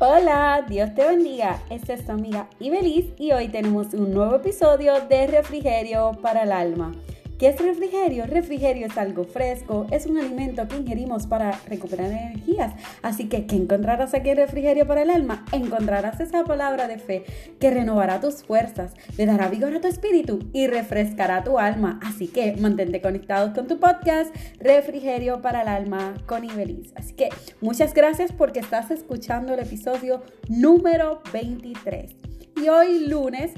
Hola, Dios te bendiga. Esta es tu amiga Ibeliz y hoy tenemos un nuevo episodio de Refrigerio para el Alma. ¿Qué es refrigerio? Refrigerio es algo fresco, es un alimento que ingerimos para recuperar energías. Así que, ¿qué encontrarás aquí en refrigerio para el alma? Encontrarás esa palabra de fe que renovará tus fuerzas, le dará vigor a tu espíritu y refrescará tu alma. Así que mantente conectados con tu podcast Refrigerio para el alma con Ibeliz. Así que muchas gracias porque estás escuchando el episodio número 23. Y hoy lunes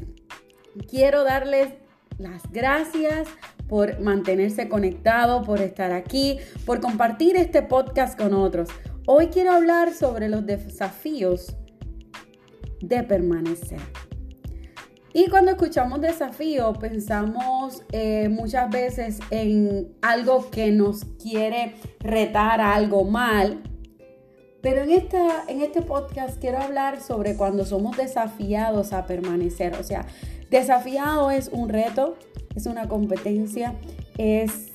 quiero darles las gracias por mantenerse conectado, por estar aquí, por compartir este podcast con otros. Hoy quiero hablar sobre los desafíos de permanecer. Y cuando escuchamos desafío, pensamos eh, muchas veces en algo que nos quiere retar a algo mal. Pero en, esta, en este podcast quiero hablar sobre cuando somos desafiados a permanecer. O sea, desafiado es un reto, es una competencia, es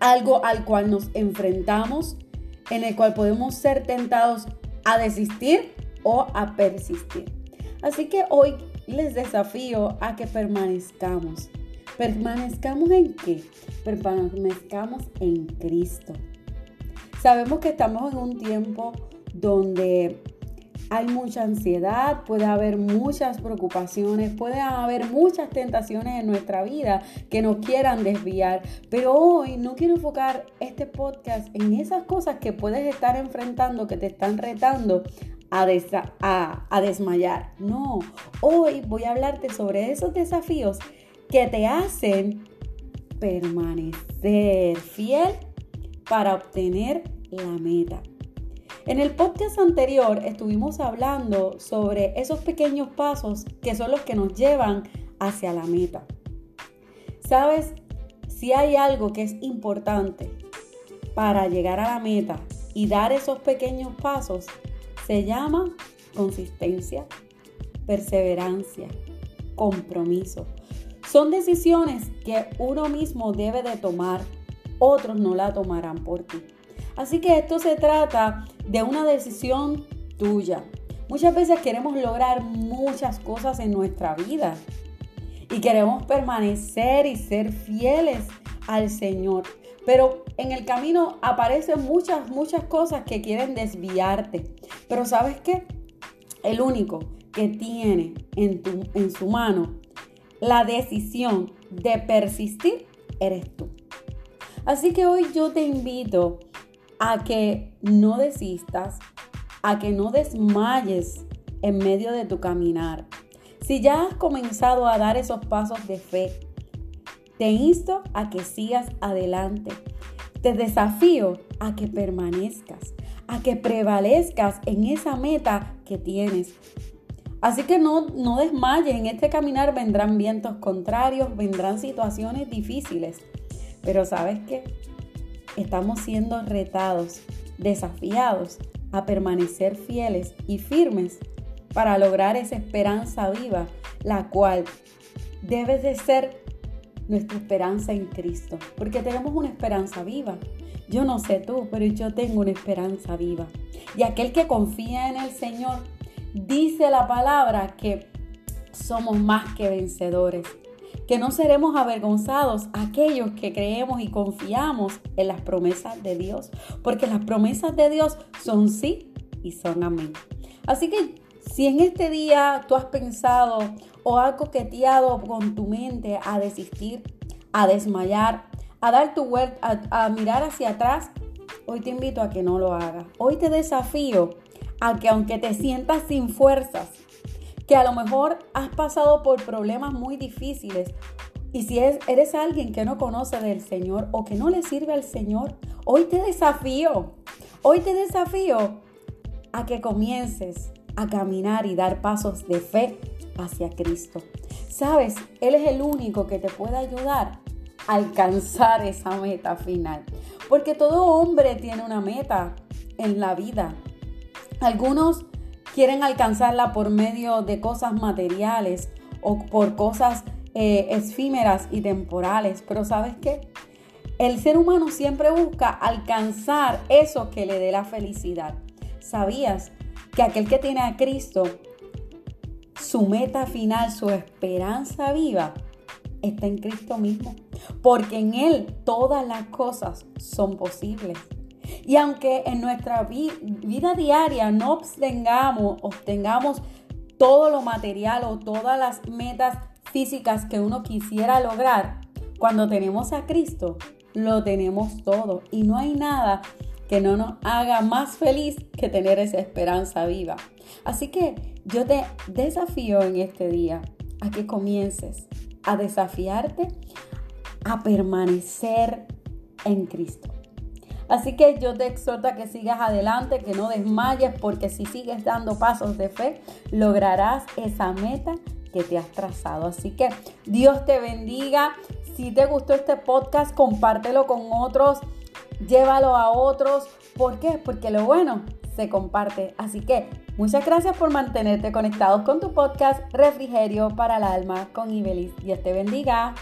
algo al cual nos enfrentamos, en el cual podemos ser tentados a desistir o a persistir. Así que hoy les desafío a que permanezcamos. ¿Permanezcamos en qué? Permanezcamos en Cristo. Sabemos que estamos en un tiempo donde hay mucha ansiedad, puede haber muchas preocupaciones, puede haber muchas tentaciones en nuestra vida que nos quieran desviar. Pero hoy no quiero enfocar este podcast en esas cosas que puedes estar enfrentando, que te están retando a, a, desmayar. No, hoy voy a hablarte sobre esos desafíos que te hacen permanecer fiel para obtener la meta. En el podcast anterior estuvimos hablando sobre esos pequeños pasos que son los que nos llevan hacia la meta. ¿Sabes? Si hay algo que es importante para llegar a la meta y dar esos pequeños pasos, se llama consistencia, perseverancia, compromiso. Son decisiones que uno mismo debe de tomar, otros no la tomarán por ti. Así que esto se trata de una decisión tuya. Muchas veces queremos lograr muchas cosas en nuestra vida y queremos permanecer y ser fieles al Señor. Pero en el camino aparecen muchas, muchas cosas que quieren desviarte. Pero ¿sabes qué? El único que tiene en, en su mano la decisión de persistir eres tú. Así que hoy yo te invito a que no desistas, a que no desmayes en medio de tu caminar. Si ya has comenzado a dar esos pasos de fe, te insto a que sigas adelante. Te desafío a que permanezcas, a que prevalezcas en esa meta que tienes. Así que no, no desmayes, en este caminar vendrán vientos contrarios, vendrán situaciones difíciles. Pero sabes qué? Estamos siendo retados, desafiados a permanecer fieles y firmes para lograr esa esperanza viva, la cual debe de ser nuestra esperanza en Cristo, porque tenemos una esperanza viva. Yo no sé tú, pero yo tengo una esperanza viva. Y aquel que confía en el Señor, dice la palabra que somos más que vencedores que no seremos avergonzados aquellos que creemos y confiamos en las promesas de Dios, porque las promesas de Dios son sí y son amén. Así que si en este día tú has pensado o has coqueteado con tu mente a desistir, a desmayar, a dar tu vuelta, a, a mirar hacia atrás, hoy te invito a que no lo hagas. Hoy te desafío a que aunque te sientas sin fuerzas, que a lo mejor has pasado por problemas muy difíciles y si eres alguien que no conoce del Señor o que no le sirve al Señor, hoy te desafío, hoy te desafío a que comiences a caminar y dar pasos de fe hacia Cristo. Sabes, Él es el único que te puede ayudar a alcanzar esa meta final. Porque todo hombre tiene una meta en la vida. Algunos quieren alcanzarla por medio de cosas materiales o por cosas eh, efímeras y temporales. Pero ¿sabes qué? El ser humano siempre busca alcanzar eso que le dé la felicidad. ¿Sabías que aquel que tiene a Cristo, su meta final, su esperanza viva, está en Cristo mismo. Porque en Él todas las cosas son posibles. Y aunque en nuestra vida diaria no obtengamos, obtengamos todo lo material o todas las metas físicas que uno quisiera lograr, cuando tenemos a Cristo, lo tenemos todo. Y no hay nada que no nos haga más feliz que tener esa esperanza viva. Así que yo te desafío en este día a que comiences a desafiarte a permanecer en Cristo. Así que yo te exhorto a que sigas adelante, que no desmayes, porque si sigues dando pasos de fe, lograrás esa meta que te has trazado. Así que Dios te bendiga. Si te gustó este podcast, compártelo con otros, llévalo a otros. ¿Por qué? Porque lo bueno se comparte. Así que muchas gracias por mantenerte conectados con tu podcast Refrigerio para el Alma con Ibelis. Dios te bendiga.